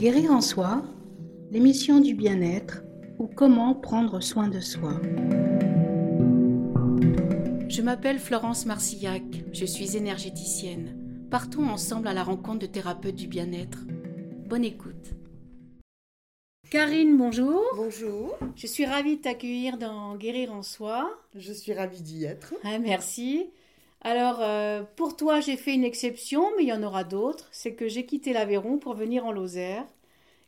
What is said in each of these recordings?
Guérir en soi, l'émission du bien-être ou comment prendre soin de soi. Je m'appelle Florence Marcillac, je suis énergéticienne. Partons ensemble à la rencontre de thérapeutes du bien-être. Bonne écoute. Karine, bonjour. Bonjour. Je suis ravie de t'accueillir dans Guérir en soi. Je suis ravie d'y être. Ah, merci. Alors, euh, pour toi, j'ai fait une exception, mais il y en aura d'autres. C'est que j'ai quitté l'Aveyron pour venir en Lozère.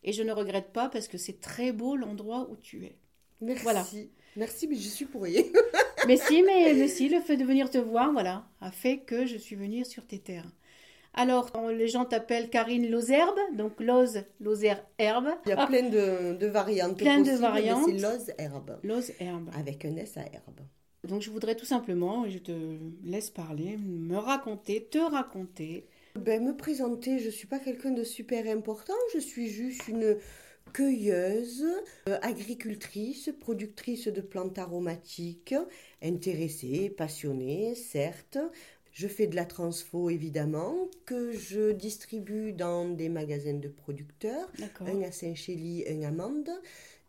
Et je ne regrette pas parce que c'est très beau l'endroit où tu es. Merci. Voilà. Merci, mais je suis pour rien. mais si, mais, mais si, le fait de venir te voir, voilà, a fait que je suis venue sur tes terres. Alors, les gens t'appellent Karine Lozerbe, donc Loz, Lozère Herbe. Il y a plein de, de variantes. Plein de possibles, variantes. C'est Loz Herbe. Loz Herbe. Avec un S à herbe. Donc, je voudrais tout simplement, et je te laisse parler, me raconter, te raconter. Ben, me présenter, je suis pas quelqu'un de super important. Je suis juste une cueilleuse, euh, agricultrice, productrice de plantes aromatiques, intéressée, passionnée, certes. Je fais de la transfo évidemment, que je distribue dans des magasins de producteurs, un à Saint-Chély, un à Mende.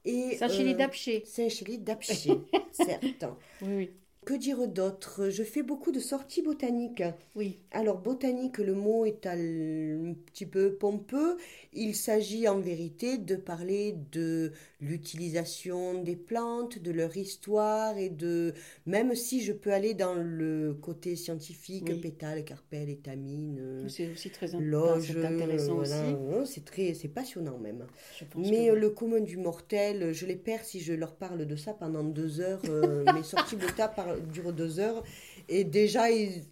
Et, Saint-Chély euh, d'Apché. Saint-Chély d'Apché, certes. Oui, oui. Que dire d'autre? Je fais beaucoup de sorties botaniques. Oui. Alors botanique, le mot est un petit peu pompeux. Il s'agit en vérité de parler de l'utilisation des plantes, de leur histoire et de... Même si je peux aller dans le côté scientifique, Oui. pétales, carpelles, étamines, C'est aussi très c'est intéressant voilà, hein, c'est très, c'est passionnant même. Mais que- euh, le commun du mortel, je les perds si je leur parle de ça pendant deux heures. euh, mes sorties bota par- durent deux heures. Et déjà, ils,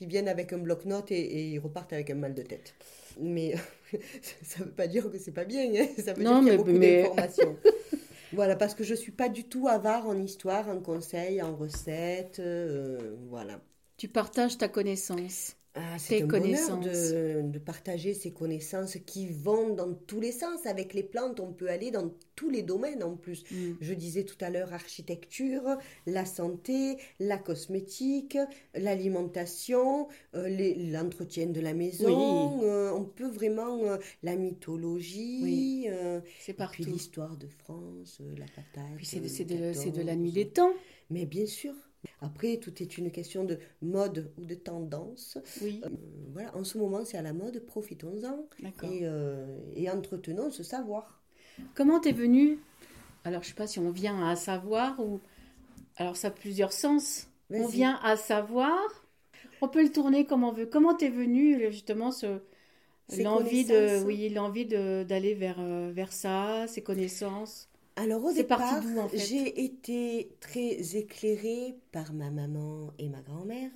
ils viennent avec un bloc-notes et, et ils repartent avec un mal de tête. Mais ça ne veut pas dire que c'est pas bien. hein. Ça veut Non, dire qu'il y a beaucoup mais- d'informations. voilà, parce que je suis pas du tout avare en histoire, en conseils, en recettes. euh, voilà. Tu partages ta connaissance. Ah, c'est un bonheur connaissances. de, de partager ces connaissances qui vont dans tous les sens. Avec les plantes, on peut aller dans tous les domaines en plus. Mm. Je disais tout à l'heure architecture, la santé, la cosmétique, l'alimentation, euh, l'entretien de la maison. Oui. euh, on peut vraiment euh, la mythologie, Oui. C'est puis l'histoire de France, la patate. Puis c'est de, de- c'est de 14. la nuit des temps. Mais bien sûr. Après, tout est une question de mode ou de tendance. Oui, Euh, voilà, en ce moment, c'est à la mode, profitons-en d'accord. et, euh, et entretenons ce savoir. Comment t'es venu? Alors, je sais pas si on vient à savoir ou. Alors, ça a plusieurs sens. On vient à savoir. On peut le tourner comme on veut. Comment t'es venu justement ce l'envie de oui l'envie d'aller vers euh, vers ça, ces connaissances? Alors au départ, d'où, en fait j'ai été très éclairée par ma maman et ma grand-mère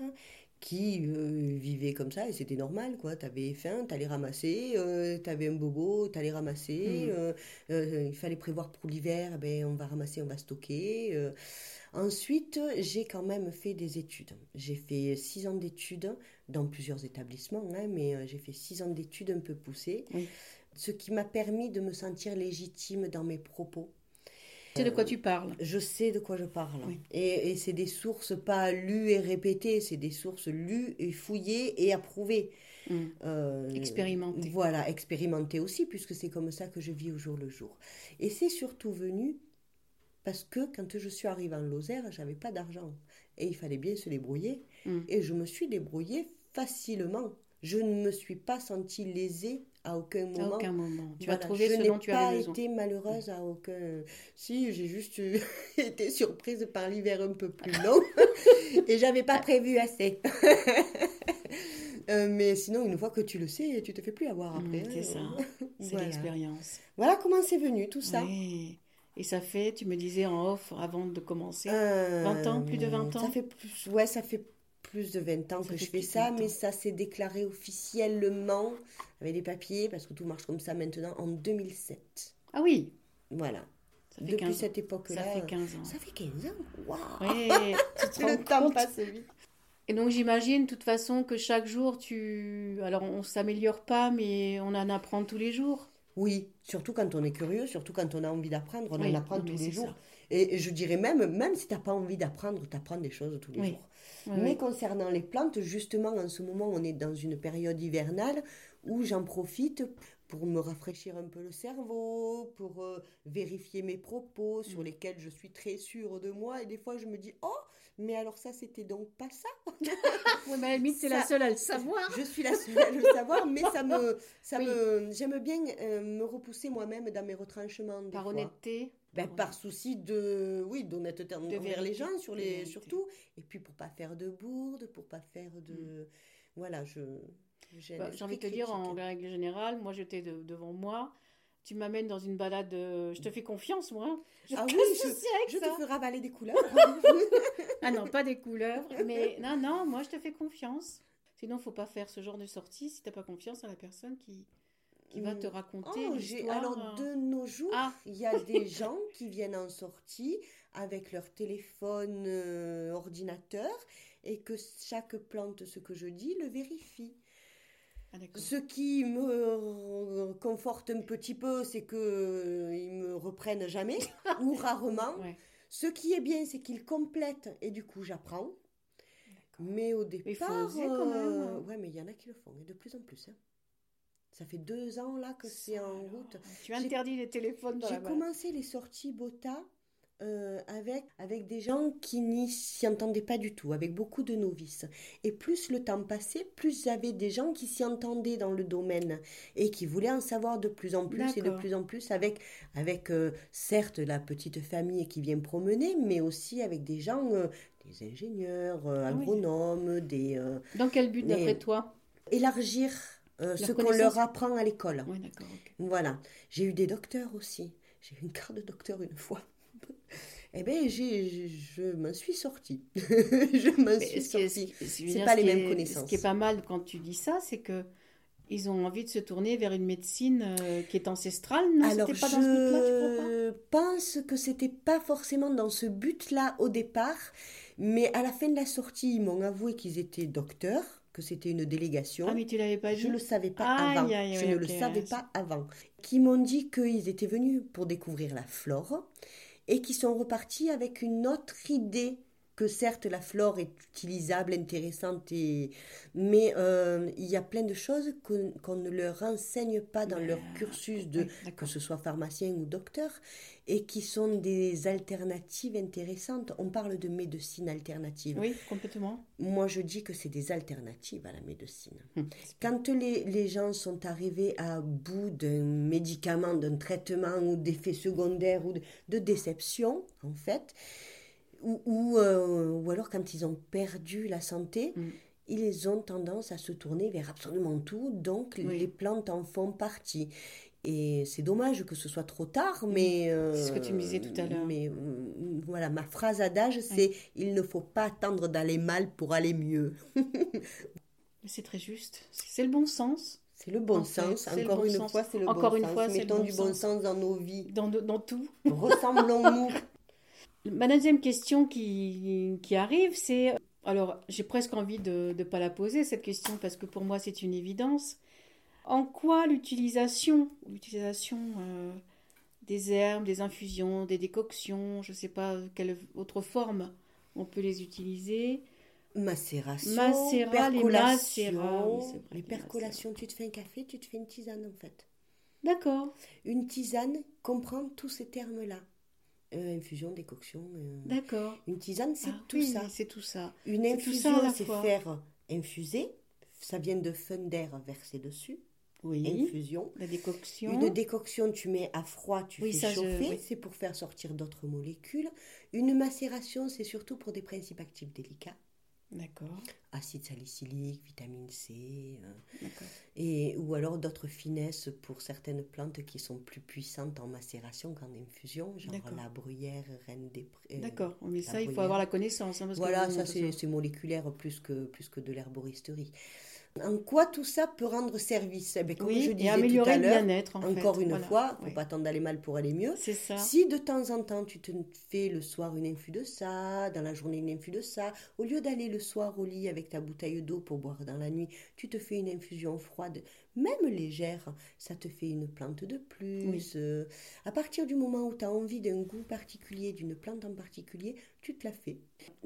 qui euh, vivaient comme ça et c'était normal quoi. T'avais faim, t'allais ramasser, euh, t'avais un bobo, t'allais ramasser. Mm. euh, euh, il fallait prévoir pour l'hiver, eh ben on va ramasser, on va stocker. Ensuite, j'ai quand même fait des études. J'ai fait six ans d'études dans plusieurs établissements, hein, mais j'ai fait six ans d'études un peu poussées, ce qui m'a permis de me sentir légitime dans mes propos. Tu sais de quoi tu parles Je sais de quoi je parle. Oui. Et, et c'est des sources pas lues et répétées, c'est des sources lues et fouillées et approuvées. Mm. Euh, Expérimentées. Voilà, expérimentées aussi, puisque c'est comme ça que je vis au jour le jour. Et c'est surtout venu parce que quand je suis arrivée en Lozère, j'avais pas d'argent. Et il fallait bien se débrouiller. Mm. Et je me suis débrouillée facilement. Je ne me suis pas sentie lésée à aucun moment. À aucun moment. Tu Voilà, as trouvé je ce n'ai dont tu pas été malheureuse à aucun. Si, j'ai juste été surprise par l'hiver un peu plus long et j'avais pas prévu assez. Euh, mais sinon, une fois que tu le sais, tu te fais plus avoir après. Mm, c'est ça. C'est Voilà. l'expérience. Voilà comment c'est venu tout ça. Et ça fait, tu me disais en off avant de commencer, Euh, 20 ans, plus de 20 ans? Ça fait plus, ouais, ça fait plus de 20 ans Ça que je fais ça, 20 mais ça s'est déclaré officiellement avec les papiers, parce que tout marche comme ça maintenant, en 2007. Ah oui, Voilà. Depuis 15 cette époque-là. Ça fait 15 ans. Ça fait 15 ans. Waouh Ouais, Le temps compte passe vite. Et donc j'imagine de toute façon que chaque jour tu... Alors on s'améliore pas, mais on en apprend tous les jours. Oui, surtout quand on est curieux, surtout quand on a envie d'apprendre, on Oui, en apprend tous les jours. ça. Et je dirais même, même si tu n'as pas envie d'apprendre, tu apprends des choses tous les Oui. jours. Mais concernant les plantes, justement, en ce moment, on est dans une période hivernale où j'en profite pour me rafraîchir un peu le cerveau, pour euh, vérifier mes propos sur Mm. lesquels je suis très sûre de moi. Et des fois, je me dis, oh, mais alors ça, c'était donc pas ça. Oui, mais limite, c'est la seule à le savoir. Je suis la seule à le savoir, mais ça me, ça Oui. me, j'aime bien euh, me repousser moi-même dans mes retranchements. des Par fois. honnêteté. Ben, par souci de, oui, d'honnêteté envers les gens, sur les, surtout. Et puis pour pas faire de bourde, pour pas faire de, voilà, je. j'ai Bah, envie de te dire, en règle générale, moi j'étais de- devant moi. Tu m'amènes dans une balade, je te fais confiance, moi. Je Ah oui, je, te ça. ferai avaler des couleurs. Ah non, pas des couleurs, mais non, non, moi je te fais confiance. Sinon, faut pas faire ce genre de sortie si t'as pas confiance en la personne qui, qui va te raconter Oh, l'histoire. alors de nos jours, Ah, il y a des gens qui viennent en sortie avec leur téléphone euh, ordinateur et que chaque plante, ce que je dis, le vérifie. ah. Ce qui me conforte un petit peu, c'est que euh, ils me reprennent jamais ou rarement. Ouais. Ce qui est bien, c'est qu'ils complètent et du coup j'apprends. Mais au départ, euh, ouais, mais il y en a qui le font et de plus en plus. hein. Ça fait deux ans là que c'est en route. Tu interdis les téléphones dans J'ai commencé les sorties Bota euh, avec, avec des gens qui n'y s'y entendaient pas du tout, avec beaucoup de novices. Et plus le temps passait, plus j'avais des gens qui s'y entendaient dans le domaine et qui voulaient en savoir de plus en plus et de plus en plus avec, avec euh, certes la petite famille qui vient promener, mais aussi avec des gens, euh, des ingénieurs, Ah oui. agronomes, des... euh, Dans quel but, d'après toi? élargir euh, ce qu'on leur apprend à l'école. Oui, d'accord. ok. Voilà. J'ai eu des docteurs aussi. J'ai eu une carte de docteur une fois. Eh bien, j'ai, je, je m'en suis sortie. je m'en suis sortie. C'est pas les mêmes est- connaissances. Ce qui est pas mal quand tu dis ça, c'est que ils ont envie de se tourner vers une médecine euh, qui est ancestrale. Non, Alors, c'était pas dans ce but-là, tu crois pas? je pense que c'était pas forcément dans ce but-là au départ, mais à la fin de la sortie, ils m'ont avoué qu'ils étaient docteurs, que c'était une délégation. Ah, mais tu l'avais pas dit Je le savais pas avant. je ne le savais pas avant. Qui m'ont dit qu'ils étaient venus pour découvrir la flore et qui sont repartis avec une autre idée que certes la flore est utilisable, intéressante, et... mais euh, il y a plein de choses qu'on ne leur enseigne pas dans leur cursus de oui, que ce soit pharmacien ou docteur et qui sont des alternatives intéressantes. On parle de médecine alternative. Oui, complètement. Moi je dis que c'est des alternatives à la médecine. Hum. Quand les, les gens sont arrivés à bout d'un médicament, d'un traitement ou d'effets secondaires ou de, de déception, en fait, ou, ou, euh, ou alors quand ils ont perdu la santé, Mm. ils ont tendance à se tourner vers absolument tout, donc Oui. les plantes en font partie. Et c'est dommage que ce soit trop tard, mais... Mm. C'est ce que tu me disais euh, tout à l'heure. Mais euh, voilà, ma phrase adage, c'est « Il ne faut pas attendre d'aller mal pour aller mieux ». C'est très juste. C'est le bon sens. C'est le bon En fait, sens. Encore bon une sens. fois, c'est le Encore bon une sens. fois, c'est le Mettons bon du bon sens. sens dans nos vies. Dans, dans tout. Ressemblons-nous. Ma deuxième question qui, qui arrive, c'est... Alors, j'ai presque envie de ne pas la poser, cette question, parce que pour moi, c'est une évidence. En quoi l'utilisation, l'utilisation euh, des herbes, des infusions, des décoctions, je ne sais pas quelle autre forme on peut les utiliser, Macération, Macérat, les percolation. macérats, oui, c'est vrai, les les percolations, tu te fais un café, tu te fais une tisane en fait. D'accord, Une tisane comprend tous ces termes-là. Euh, infusion, décoction. euh, d'accord. Une tisane, c'est Ah tout oui, ça. C'est tout ça. Une infusion, c'est faire infuser. Ça vient de fun d'air versé dessus. Oui, Infusion. la décoction. Une décoction, tu mets à froid, tu Oui, fais ça, je- chauffer, oui. c'est pour faire sortir d'autres molécules. Une macération, c'est surtout pour des principes actifs délicats, D'accord, acide salicylique, vitamine C, euh, et, ou alors d'autres finesses pour certaines plantes qui sont plus puissantes en macération qu'en infusion, genre la bruyère, reine des prés. euh, D'accord, mais ça, il faut avoir la connaissance. hein, parce Voilà, ça c'est moléculaire plus que, plus que de l'herboristerie. En quoi tout ça peut rendre service? Eh bien, Comme Oui, je et disais tout améliorer à le l'heure, bien-être, en fait. encore une Voilà, fois, faut oui. pas attendre d'aller mal pour aller mieux. C'est ça. Si de temps en temps tu te fais le soir une infus de ça, dans la journée une infus de ça, au lieu d'aller le soir au lit avec ta bouteille d'eau pour boire dans la nuit, tu te fais une infusion froide, même légère, ça te fait une plante de plus. Oui. Euh, à partir du moment où tu as envie d'un goût particulier, d'une plante en particulier, tu te la fais.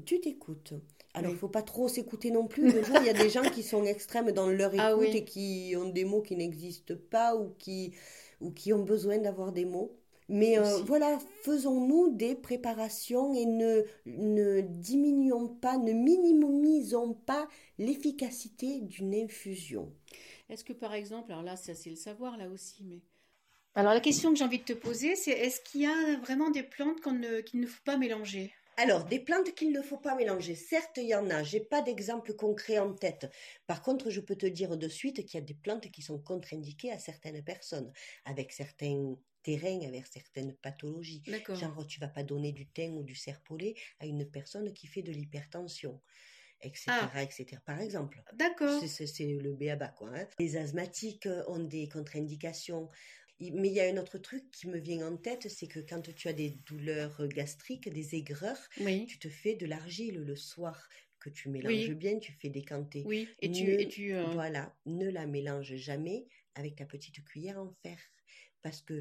Tu t'écoutes. Alors, il faut pas trop s'écouter non plus. Le jour, il y a des gens qui sont extrêmes dans leur Ah écoute oui. et qui ont des mots qui n'existent pas ou qui, ou qui ont besoin d'avoir des mots. Mais euh, voilà, faisons-nous des préparations et ne, ne diminuons pas, ne minimisons pas l'efficacité d'une infusion. Est-ce que par exemple, alors là, ça c'est le savoir là aussi, mais. Alors la question que j'ai envie de te poser, c'est est-ce qu'il y a vraiment des plantes qu'on ne- qu'il ne faut pas mélanger? Alors, des plantes qu'il ne faut pas mélanger. Certes, il y en a. J'ai pas d'exemple concret en tête. Par contre, je peux te dire de suite qu'il y a des plantes qui sont contre-indiquées à certaines personnes, avec certains terrains, avec certaines pathologies. D'accord. Genre, tu vas pas donner du thym ou du serpolet à une personne qui fait de l'hypertension, etc., Ah. etc. Par exemple. D'accord. C'est le béaba, quoi. hein. Les asthmatiques euh, ont des contre-indications. Mais il y a un autre truc qui me vient en tête, c'est que quand tu as des douleurs gastriques, des aigreurs, Oui. tu te fais de l'argile le soir que tu mélanges Oui. bien, tu fais décanter. Oui. Et tu, Ne- et tu euh, Voilà, ne la mélange jamais avec ta petite cuillère en fer, parce que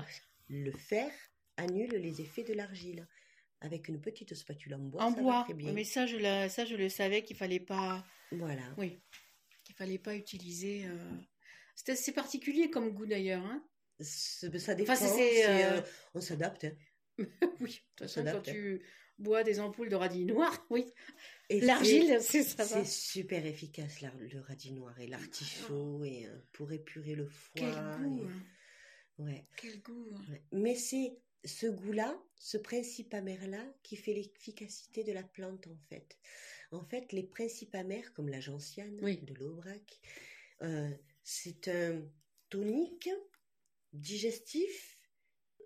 le fer annule les effets de l'argile. Avec une petite spatule en bois, en ça va bois. très bien. Mais ça, je la, ça, je le savais qu'il fallait pas. Voilà. Oui. Qu'il fallait pas utiliser. euh, C'est assez particulier comme goût d'ailleurs. Hein Ça dépend. Enfin, c'est- euh, euh, on s'adapte. hein. oui. De toute façon, quand s'adapte. tu bois des ampoules de radis noir, oui. Et L'argile, c'est ça. C'est super efficace, la- le radis noir et l'artichaut, et euh, pour épurer le Quel foie. goût. et- hein. Ouais. Quel goût. hein. Ouais. Mais c'est ce goût-là, ce principe amer-là, qui fait l'efficacité de la plante, en fait. En fait, les principes amers, comme la gentiane, Oui. de l'aubrac, euh, c'est un tonique, digestif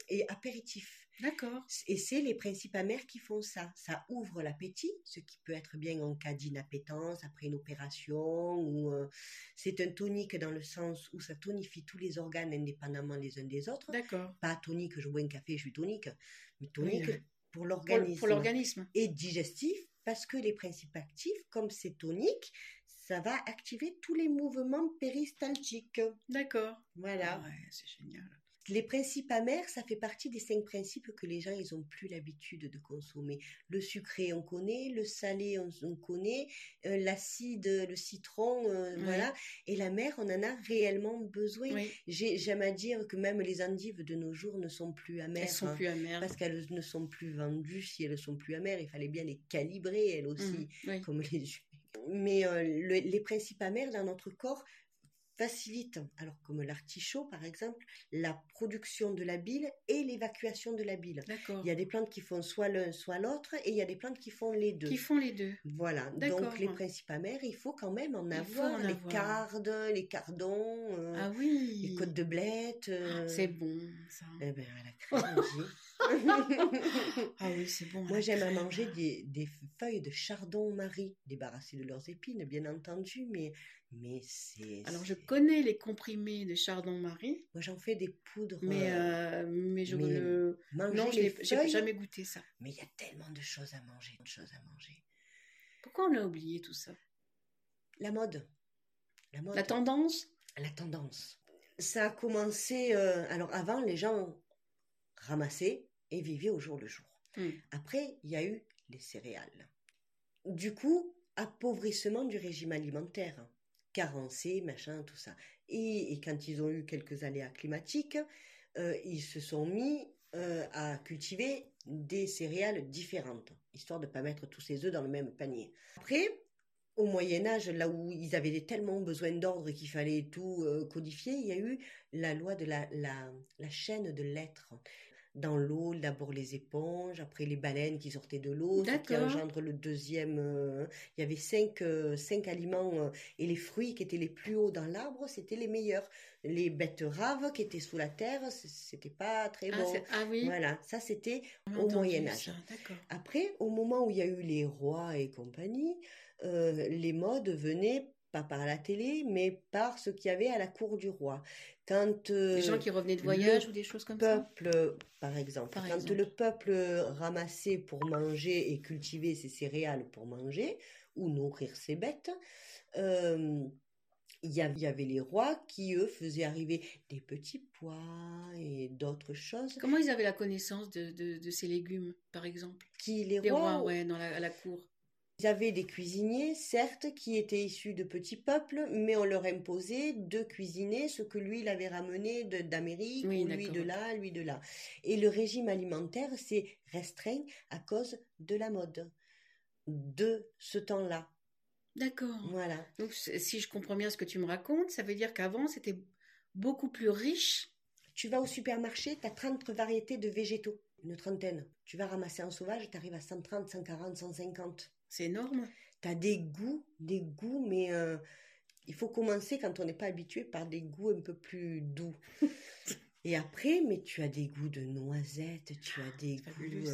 et apéritif. D'accord. Et c'est les principes amers qui font ça. Ça ouvre l'appétit, ce qui peut être bien en cas d'inappétence, après une opération. ou euh, C'est un tonique dans le sens où ça tonifie tous les organes indépendamment les uns des autres D'accord. pas tonique, je bois un café, je suis tonique, mais tonique Oui. pour Pour, l'organisme. pour l'organisme. Et digestif, parce que les principes actifs, comme c'est tonique, ça va activer tous les mouvements péristaltiques. D'accord. Voilà. Ouais, c'est génial. Les principes amers, ça fait partie des cinq principes que les gens, ils ont plus l'habitude de consommer. Le sucré, on connaît, le salé, on, on connaît, euh, l'acide, le citron, euh, Oui. voilà. Et la mer, on en a réellement besoin. Oui. J'aime à dire que même les endives de nos jours ne sont plus amères. Elles sont hein, plus amères. Parce qu'elles ne sont plus vendues. Si elles sont plus amères, il fallait bien les calibrer, elles aussi. Oui. comme les jus. Mais euh, le- les principes amers dans notre corps facilitent, alors comme l'artichaut par exemple, la production de la bile et l'évacuation de la bile. Il y a des plantes qui font soit l'un, soit l'autre, et il y a des plantes qui font les deux. Qui font les deux. Voilà, donc les principes amers, il faut quand même en Il avoir. en les avoir. cardes, les cardons, euh, Ah oui. les côtes de blette. euh, C'est bon, ça. eh ben, à la crème. Ah oui, c'est bon. Moi, la j'aime à manger des, des feuilles de chardon-marie, débarrassées de leurs épines, bien entendu, mais, mais c'est... Alors, je connais les comprimés de Chardon-Marie, Moi, j'en fais des poudres. mais, euh, euh, mais je mais ne. manger Non, je n'ai jamais goûté ça. Mais il y a tellement de choses à manger, de choses à manger. Pourquoi on a oublié tout ça? La mode. La mode. La tendance? La tendance. Ça a commencé... euh, alors, avant, les gens ramassaient et vivaient au jour le jour. Hmm. Après, il y a eu les céréales. Du coup, appauvrissement du régime alimentaire, carencé, machin, tout ça. Et, et quand ils ont eu quelques aléas climatiques, euh, ils se sont mis euh, à cultiver des céréales différentes, histoire de ne pas mettre tous ses œufs dans le même panier. Après, au Moyen Âge, là où ils avaient tellement besoin d'ordre qu'il fallait tout euh, codifier, il y a eu la loi de la, la, la chaîne de l'être dans l'eau, d'abord les éponges, après les baleines qui sortaient de l'eau, ce qui engendre le deuxième. euh, il y avait cinq, euh, cinq aliments euh, et les fruits qui étaient les plus hauts dans l'arbre, c'était les meilleurs. Les betteraves qui étaient sous la terre, c'était pas très ah, bon. ah oui, Voilà, ça c'était au Moyen Âge. ça. Après, au moment où il y a eu les rois et compagnie, les modes venaient pas par la télé, mais par ce qu'il y avait à la cour du roi. Quand euh, Des gens qui revenaient de voyage ou des choses comme ça peuple, par exemple, Par quand exemple. le peuple ramassait pour manger et cultivait ses céréales pour manger ou nourrir ses bêtes, euh, il y avait les rois qui, eux, faisaient arriver des petits pois et d'autres choses. Comment ils avaient la connaissance de, de, ces légumes, par exemple? Qui, les, rois, ouais, dans la, à la cour. Ils avaient des cuisiniers, certes, qui étaient issus de petits peuples, mais on leur imposait de cuisiner ce que lui, il avait ramené d'Amérique, ou lui de là, lui de là. Et le régime alimentaire s'est restreint à cause de la mode, de ce temps-là. D'accord. Voilà. Donc, si je comprends bien ce que tu me racontes, ça veut dire qu'avant, c'était beaucoup plus riche. Tu vas au supermarché, tu as 30 variétés de végétaux, une trentaine. Tu vas ramasser en sauvage, tu arrives à 130, 140, 150. C'est énorme. Tu as des goûts, des goûts, mais euh, il faut commencer quand on n'est pas habitué par des goûts un peu plus doux. Et après, mais tu as des goûts de noisettes, tu as des goûts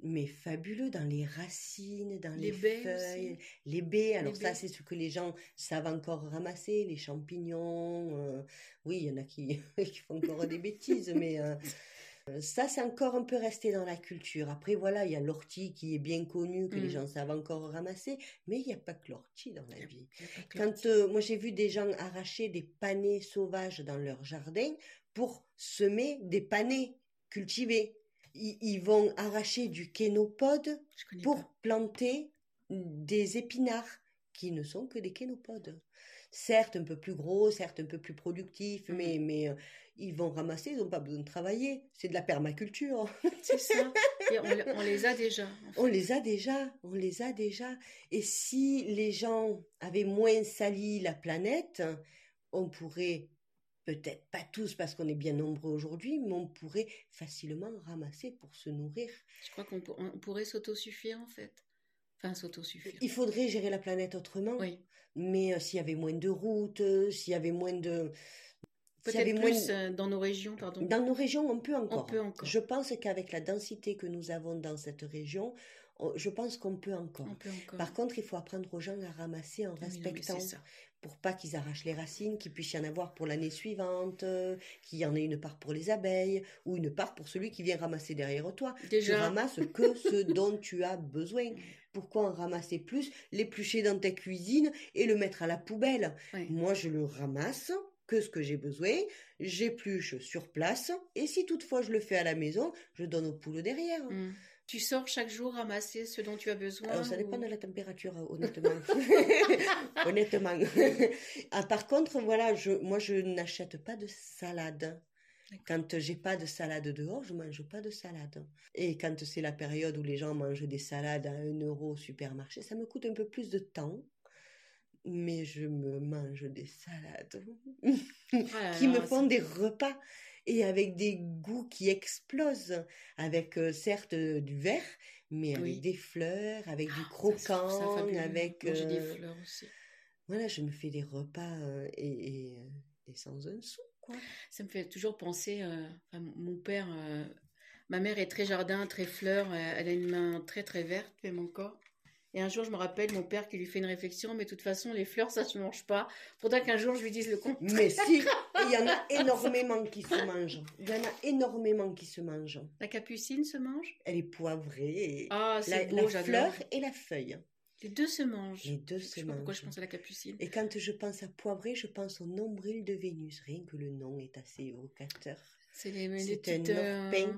mais fabuleux dans les racines, dans les, feuilles, les baies. Alors ça, c'est ce que les gens savent encore ramasser, les champignons. Euh, oui, il y en a qui, qui font encore des bêtises, mais euh, ça, c'est encore un peu resté dans la culture. Après, voilà, il y a l'ortie qui est bien connue, que les mmh. gens savent encore ramasser, mais il n'y a pas que l'ortie dans la vie. Quand euh, moi j'ai vu des gens arracher des panais sauvages dans leur jardin pour semer des panais cultivés ils, vont arracher du kénopode pour planter des épinards qui ne sont que des kénopodes. Certes un peu plus gros, certes un peu plus productifs, mais, mmh. mais euh, ils vont ramasser, ils n'ont pas besoin de travailler. C'est de la permaculture. C'est ça. on, les a déjà. On les a déjà, on les a déjà. Et si les gens avaient moins sali la planète, on pourrait peut-être pas tous parce qu'on est bien nombreux aujourd'hui, mais on pourrait facilement ramasser pour se nourrir. Je crois qu'on pourrait s'autosuffire en fait. Enfin, s'autosuffire. Il faudrait gérer la planète autrement. Oui. Mais euh, s'il y avait moins de routes, euh, s'il y avait moins de... Peut-être plus euh, dans nos régions, pardon. Dans nos régions, on peut encore. On peut encore. Je pense qu'avec la densité que nous avons dans cette région, je pense qu'on peut encore. Par contre, il faut apprendre aux gens à ramasser en respectant, pour pas qu'ils arrachent les racines, qu'il puisse y en avoir pour l'année suivante, qu'il y en ait une part pour les abeilles ou une part pour celui qui vient ramasser derrière toi. Déjà. Tu ramasses que ce dont tu as besoin. Pourquoi en ramasser plus, l'éplucher dans ta cuisine et le mettre à la poubelle? Moi, je le ramasse que ce que j'ai besoin, j'épluche sur place, et si toutefois je le fais à la maison, je donne aux poules derrière. Mmh. Tu sors chaque jour ramasser ce dont tu as besoin Alors, Ça dépend de la température, honnêtement. honnêtement. ah, par contre, voilà, je, moi, je n'achète pas de salade. Quand j'ai pas de salade dehors, je mange pas de salade. Et quand c'est la période où les gens mangent des salades à 1 euro au supermarché, ça me coûte un peu plus de temps mais je me mange des salades ah qui me font des repas et avec des goûts qui explosent, avec euh, certes du vert, mais avec des fleurs, avec du ah, croquant, avec des euh, fleurs aussi. Voilà, je me fais des repas euh, et, et, sans un sou. Quoi. Ça me fait toujours penser, mon père, ma mère est très jardin, très fleur, elle a une main très très verte, même encore. Et un jour, je me rappelle mon père qui lui fait une réflexion, mais de toute façon, les fleurs, ça se mange pas. Faudra qu'un jour, je lui dise le contraire. Mais si, il y en a énormément qui se mangent. Il y en a énormément qui se mangent. La capucine se mange? Elle est poivrée. Ah, c'est beau, La fleur et la feuille. Les deux se mangent. Les deux se mangent. pourquoi je pense à la capucine. Et quand je pense à poivrée, je pense au nombril de Vénus. Rien que le nom est assez évocateur. C'est les, un euh,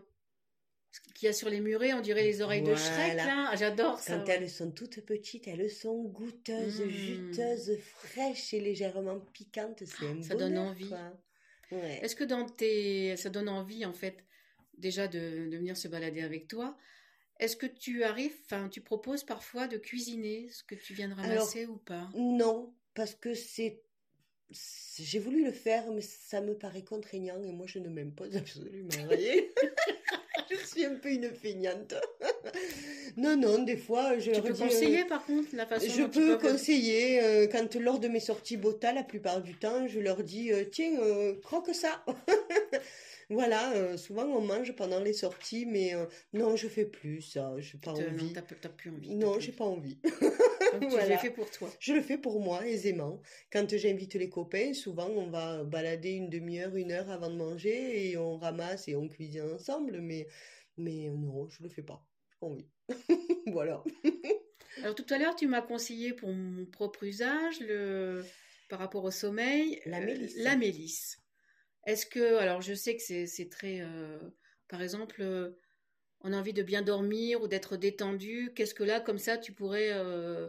qu'il y a sur les murets, on dirait les oreilles de Shrek, là. J'adore ça. Quand elles sont toutes petites, elles sont goûteuses, mmh. juteuses, fraîches et légèrement piquantes. C'est un Ça donne envie. Est-ce que dans tes... ça donne envie, en fait, déjà de, de venir se balader avec toi Est-ce que tu arrives, enfin, tu proposes parfois de cuisiner ce que tu viens de ramasser ou pas? Non, parce que c'est j'ai voulu le faire, mais ça me paraît contraignant et moi je ne m'impose absolument rien. je suis un peu une feignante. non, non, des fois, je tu peux conseiller, euh, par contre, la façon Je peux conseiller, euh, quand lors de mes sorties Bota, la plupart du temps, je leur dis, euh, tiens, croque ça. voilà, souvent on mange pendant les sorties, mais non, je fais plus ça, j'ai pas envie. T'as plus envie. Non, j'ai pas envie. Donc tu le fais pour toi. Je le fais pour moi, aisément. Quand j'invite les copains, souvent on va balader une demi-heure, une heure avant de manger et on ramasse et on cuisine ensemble, mais mais non, je le fais pas. envie. voilà. Alors tout à l'heure, tu m'as conseillé pour mon propre usage le par rapport au sommeil, La euh, mélisse. la mélisse. Est-ce que, alors je sais que c'est très, euh, par exemple, euh, on a envie de bien dormir ou d'être détendu. Qu'est-ce que là, comme ça, tu pourrais euh,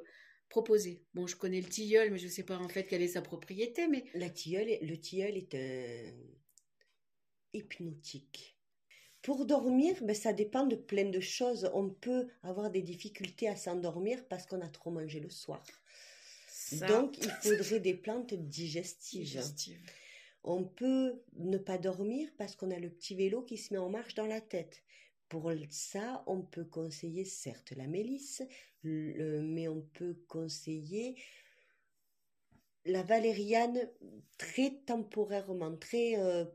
proposer? Bon, je connais le tilleul, mais je ne sais pas en fait quelle est sa propriété. Mais La tilleul, le tilleul est hypnotique. Pour dormir, ben, ça dépend de plein de choses. On peut avoir des difficultés à s'endormir parce qu'on a trop mangé le soir. ça, Donc, il faudrait des plantes digestives. digestive. On peut ne pas dormir parce qu'on a le petit vélo qui se met en marche dans la tête. Pour ça, on peut conseiller certes la mélisse, mais on peut conseiller la valériane très temporairement, très euh,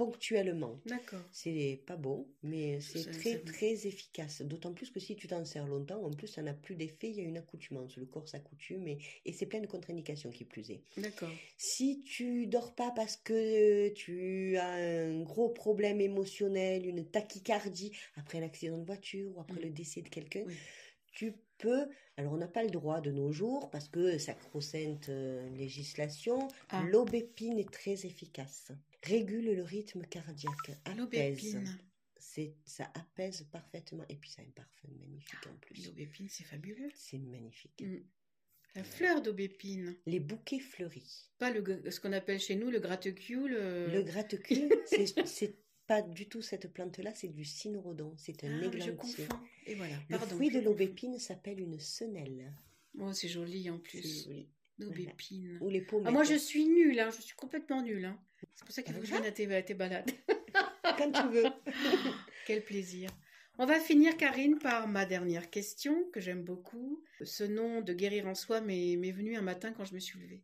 ponctuellement. D'accord. C'est pas bon, mais c'est très très efficace. D'autant plus que si tu t'en sers longtemps, en plus ça n'a plus d'effet, il y a une accoutumance. Le corps s'accoutume et, et c'est plein de contre-indications qui plus est. D'accord. Si tu dors pas parce que tu as un gros problème émotionnel, une tachycardie après un accident de voiture ou après Mm. le décès de quelqu'un, Oui. tu peux, alors on n'a pas le droit de nos jours parce que sacro-sainte euh, législation, Ah. l'aubépine est très efficace. Régule le rythme cardiaque, apaise. L'aubépine. C'est, ça apaise parfaitement et puis ça a un parfum magnifique en plus. L'aubépine, c'est fabuleux. C'est magnifique. Mm. La fleur d'aubépine. Les bouquets fleuris. Pas le, ce qu'on appelle chez nous le gratte-cul. Le, Le gratte-cul, c'est, c'est pas du tout cette plante-là, c'est du cynorhodon, c'est un Ah, églantier. Et voilà. Le fruit de l'aubépine s'appelle une senelle. Oh, c'est joli en C'est plus. joli. L'aubépine. Ou les pommettes. Ah, moi, je suis nulle, hein. je suis complètement nulle. hein. C'est pour ça qu'il faut que je Ah. vienne à tes, à tes balades. Quand tu veux. Quel plaisir. On va finir, Karine, par ma dernière question, que j'aime beaucoup. Ce nom de guérir en soi m'est m'est venu un matin quand je me suis levée.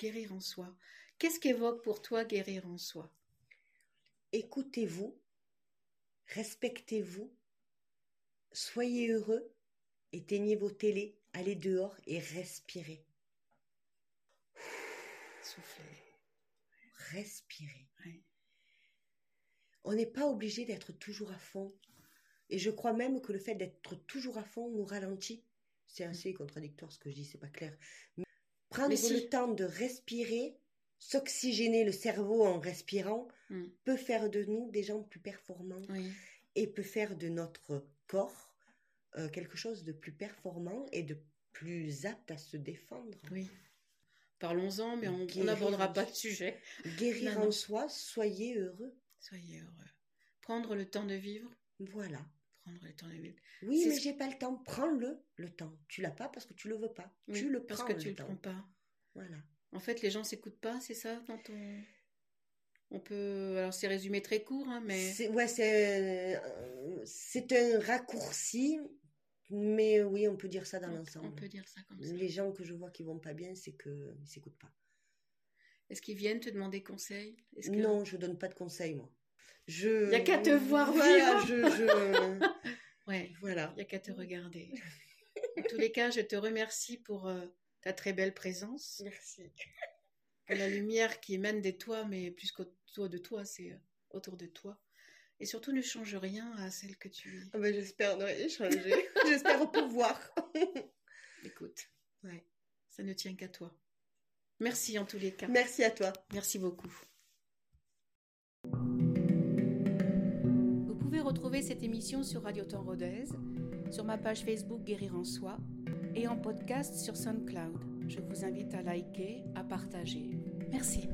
Guérir en soi. Qu'est-ce qu'évoque pour toi guérir en soi? Écoutez-vous, respectez-vous, soyez heureux, éteignez vos télés, allez dehors et respirez. Souffler. Respirez. Ouais. On n'est pas obligé d'être toujours à fond. Et je crois même que le fait d'être toujours à fond nous ralentit. C'est assez contradictoire ce que je dis, c'est pas clair. Mais prendre Mais si. le temps de respirer, s'oxygéner le cerveau en respirant, Mm. peut faire de nous des gens plus performants Oui. et peut faire de notre corps euh, quelque chose de plus performant et de plus apte à se défendre. Oui. Parlons-en, mais on n'abordera pas le sujet. Guérir Non, en soi, soyez heureux. Soyez heureux. Prendre le temps de vivre. Voilà. Prendre le temps de vivre. Oui, mais ce- j'ai pas le temps. Prends-le, le temps. Tu l'as pas parce que tu le veux pas. Oui, tu le parce prends, que le tu le temps. prends pas. Voilà. En fait, les gens s'écoutent pas, c'est ça dans ton... On peut... Alors, c'est résumé très court, hein, mais... C'est ouais, c'est euh, c'est un raccourci, mais oui, on peut dire ça dans On, on l'ensemble. peut dire ça comme ça. Les gens que je vois qui vont pas bien, c'est que ils s'écoutent pas. Est-ce qu'ils viennent te demander conseil? Que- Non, je donne pas de conseils moi. Je Y a qu'à te voir voilà, vivre. je, je... Ouais, voilà. il n'y a qu'à te regarder. en tous les cas, je te remercie pour euh, ta très belle présence. Merci. pour la lumière qui émane des toits, mais plus qu'autour de toi, c'est euh, autour de toi. Et surtout, ne change rien à celle que tu es. Ah ben, j'espère ne rien changer. j'espère pouvoir. Écoute, ouais, ça ne tient qu'à toi. Merci en tous les cas. Merci à toi. Merci beaucoup. Vous pouvez retrouver cette émission sur Radio Temps Rodez, sur ma page Facebook Guérir en Soi et en podcast sur SoundCloud. Je vous invite à liker, à partager. Merci.